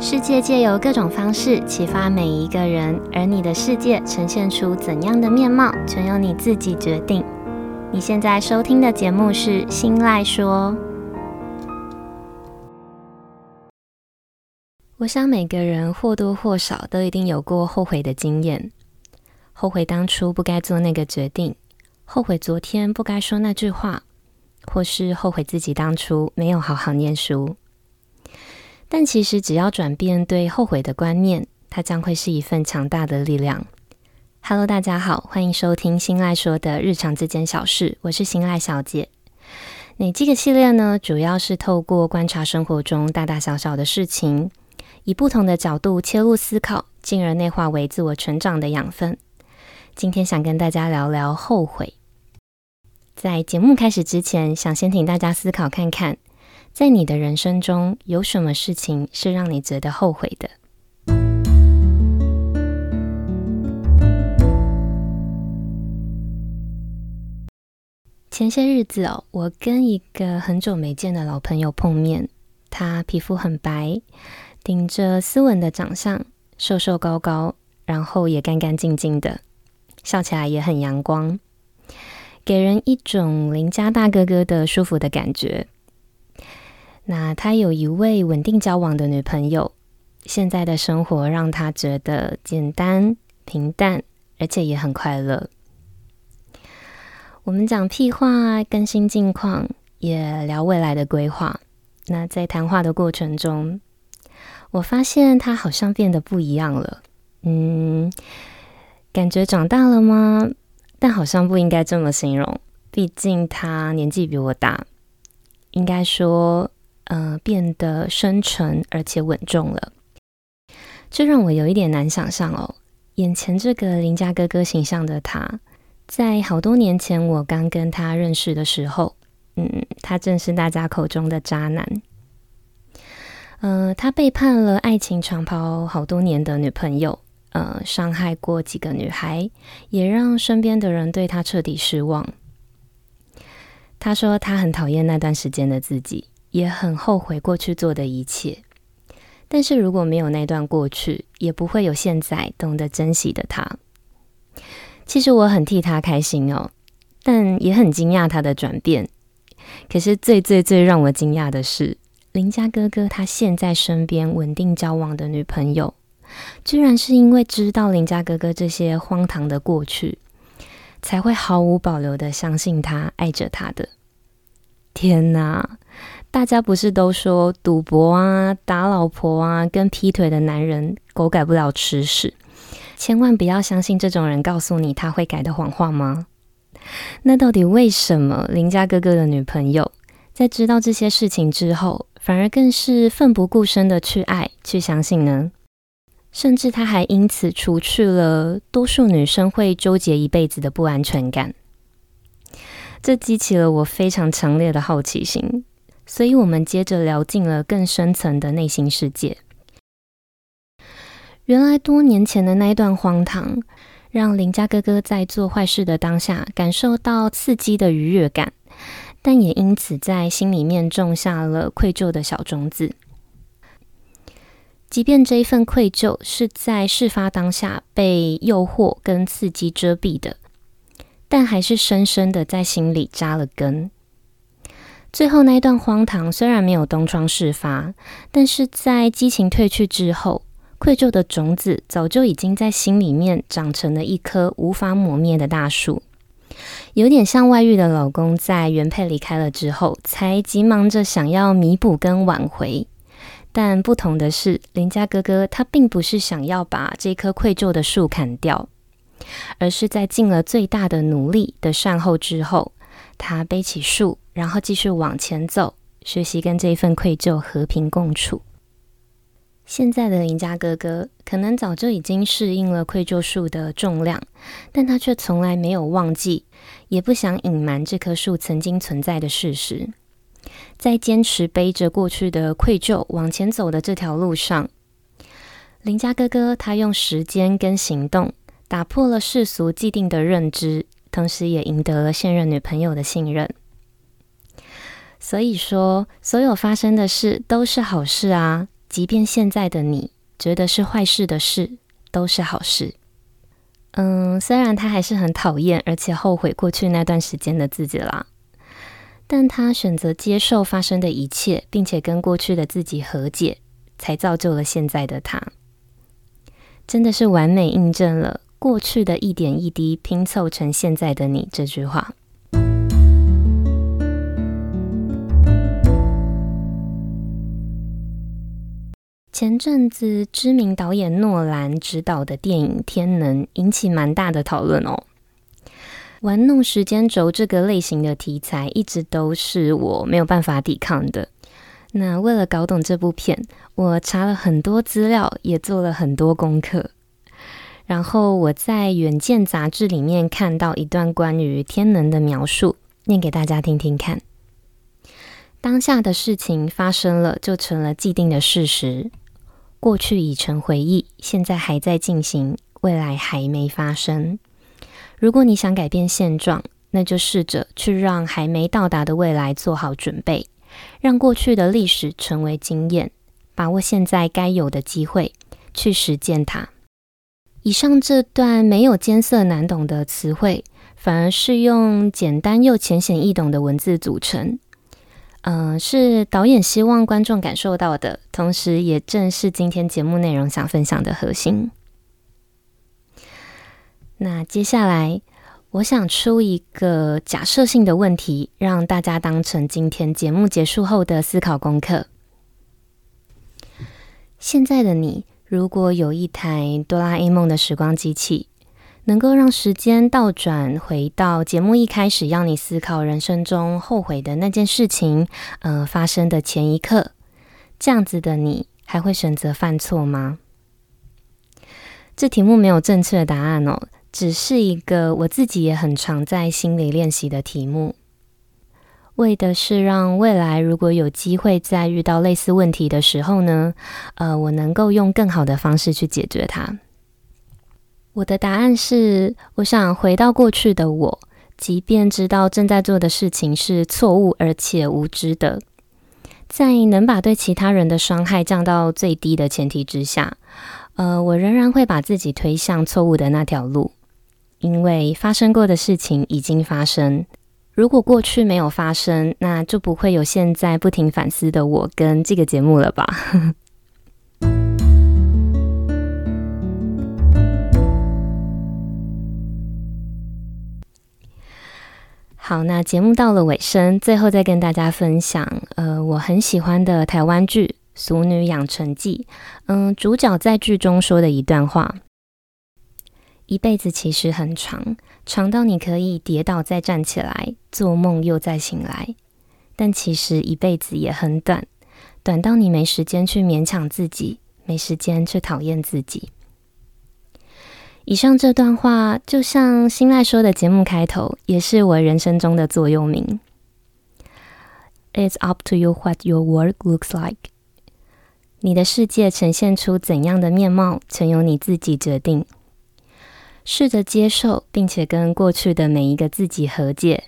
世界借由各种方式启发每一个人，而你的世界呈现出怎样的面貌，全由你自己决定。你现在收听的节目是《心赖说》。我想每个人或多或少都一定有过后悔的经验，后悔当初不该做那个决定，后悔昨天不该说那句话，或是后悔自己当初没有好好念书。但其实，只要转变对后悔的观念，它将会是一份强大的力量。Hello，大家好，欢迎收听新赖说的日常这件小事，我是新赖小姐。那这个系列呢，主要是透过观察生活中大大小小的事情，以不同的角度切入思考，进而内化为自我成长的养分。今天想跟大家聊聊后悔。在节目开始之前，想先请大家思考看看。在你的人生中，有什么事情是让你觉得后悔的？前些日子哦，我跟一个很久没见的老朋友碰面，他皮肤很白，顶着斯文的长相，瘦瘦高高，然后也干干净净的，笑起来也很阳光，给人一种邻家大哥哥的舒服的感觉。那他有一位稳定交往的女朋友，现在的生活让他觉得简单平淡，而且也很快乐。我们讲屁话，更新近况，也聊未来的规划。那在谈话的过程中，我发现他好像变得不一样了。嗯，感觉长大了吗？但好像不应该这么形容，毕竟他年纪比我大，应该说。呃，变得深沉而且稳重了，这让我有一点难想象哦。眼前这个邻家哥哥形象的他，在好多年前我刚跟他认识的时候，嗯，他正是大家口中的渣男。呃，他背叛了爱情长跑好多年的女朋友，呃，伤害过几个女孩，也让身边的人对他彻底失望。他说他很讨厌那段时间的自己。也很后悔过去做的一切，但是如果没有那段过去，也不会有现在懂得珍惜的他。其实我很替他开心哦，但也很惊讶他的转变。可是最最最让我惊讶的是，邻家哥哥他现在身边稳定交往的女朋友，居然是因为知道邻家哥哥这些荒唐的过去，才会毫无保留的相信他，爱着他的。天哪！大家不是都说赌博啊、打老婆啊、跟劈腿的男人狗改不了吃屎，千万不要相信这种人告诉你他会改的谎话吗？那到底为什么邻家哥哥的女朋友在知道这些事情之后，反而更是奋不顾身的去爱、去相信呢？甚至他还因此除去了多数女生会纠结一辈子的不安全感，这激起了我非常强烈的好奇心。所以，我们接着聊进了更深层的内心世界。原来，多年前的那一段荒唐，让邻家哥哥在做坏事的当下感受到刺激的愉悦感，但也因此在心里面种下了愧疚的小种子。即便这一份愧疚是在事发当下被诱惑跟刺激遮蔽的，但还是深深的在心里扎了根。最后那一段荒唐虽然没有东窗事发，但是在激情褪去之后，愧疚的种子早就已经在心里面长成了一棵无法磨灭的大树，有点像外遇的老公在原配离开了之后，才急忙着想要弥补跟挽回。但不同的是，邻家哥哥他并不是想要把这棵愧疚的树砍掉，而是在尽了最大的努力的善后之后，他背起树。然后继续往前走，学习跟这一份愧疚和平共处。现在的邻家哥哥可能早就已经适应了愧疚树的重量，但他却从来没有忘记，也不想隐瞒这棵树曾经存在的事实。在坚持背着过去的愧疚往前走的这条路上，邻家哥哥他用时间跟行动打破了世俗既定的认知，同时也赢得了现任女朋友的信任。所以说，所有发生的事都是好事啊，即便现在的你觉得是坏事的事，都是好事。嗯，虽然他还是很讨厌而且后悔过去那段时间的自己啦，但他选择接受发生的一切，并且跟过去的自己和解，才造就了现在的他。真的是完美印证了“过去的一点一滴拼凑成现在的你”这句话。前阵子，知名导演诺兰执导的电影《天能》引起蛮大的讨论哦。玩弄时间轴这个类型的题材，一直都是我没有办法抵抗的。那为了搞懂这部片，我查了很多资料，也做了很多功课。然后我在《远见》杂志里面看到一段关于天能的描述，念给大家听听看。当下的事情发生了，就成了既定的事实。过去已成回忆，现在还在进行，未来还没发生。如果你想改变现状，那就试着去让还没到达的未来做好准备，让过去的历史成为经验，把握现在该有的机会，去实践它。以上这段没有艰涩难懂的词汇，反而是用简单又浅显易懂的文字组成。嗯、是导演希望观众感受到的，同时也正是今天节目内容想分享的核心。那接下来，我想出一个假设性的问题，让大家当成今天节目结束后的思考功课。现在的你，如果有一台哆啦 A 梦的时光机器，能够让时间倒转回到节目一开始要你思考人生中后悔的那件事情，呃，发生的前一刻，这样子的你还会选择犯错吗？这题目没有正确的答案哦，只是一个我自己也很常在心里练习的题目，为的是让未来如果有机会再遇到类似问题的时候呢，呃，我能够用更好的方式去解决它。我的答案是，我想回到过去的我，即便知道正在做的事情是错误而且无知的，在能把对其他人的伤害降到最低的前提之下，呃，我仍然会把自己推向错误的那条路，因为发生过的事情已经发生。如果过去没有发生，那就不会有现在不停反思的我跟这个节目了吧。好，那节目到了尾声，最后再跟大家分享，呃，我很喜欢的台湾剧《俗女养成记》，嗯，主角在剧中说的一段话：一辈子其实很长，长到你可以跌倒再站起来，做梦又再醒来；但其实一辈子也很短，短到你没时间去勉强自己，没时间去讨厌自己。以上这段话，就像新赖说的节目开头，也是我人生中的座右铭。It's up to you what your world looks like。你的世界呈现出怎样的面貌，全由你自己决定。试着接受，并且跟过去的每一个自己和解，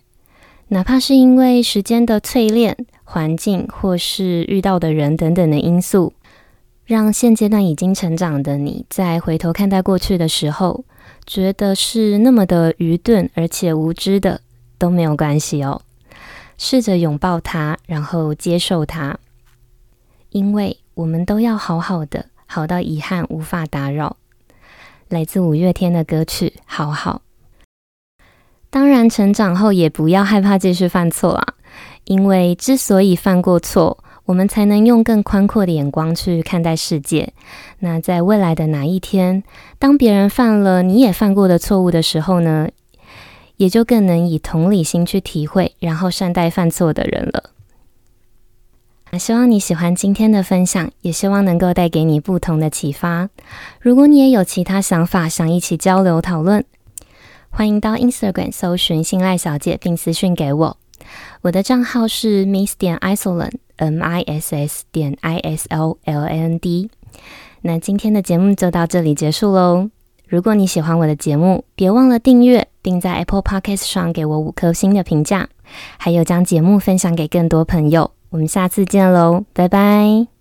哪怕是因为时间的淬炼、环境或是遇到的人等等的因素。让现阶段已经成长的你，在回头看待过去的时候，觉得是那么的愚钝而且无知的，都没有关系哦。试着拥抱它，然后接受它，因为我们都要好好的，好到遗憾无法打扰。来自五月天的歌曲《好好》。当然，成长后也不要害怕继续犯错啊，因为之所以犯过错。我们才能用更宽阔的眼光去看待世界。那在未来的哪一天，当别人犯了你也犯过的错误的时候呢，也就更能以同理心去体会，然后善待犯错的人了。那希望你喜欢今天的分享，也希望能够带给你不同的启发。如果你也有其他想法，想一起交流讨论，欢迎到 Instagram 搜寻信赖小姐，并私讯给我。我的账号是 miss 点 isoland，m i s s 点 i s o l a n d。那今天的节目就到这里结束喽。如果你喜欢我的节目，别忘了订阅，并在 Apple Podcast 上给我五颗星的评价，还有将节目分享给更多朋友。我们下次见喽，拜拜。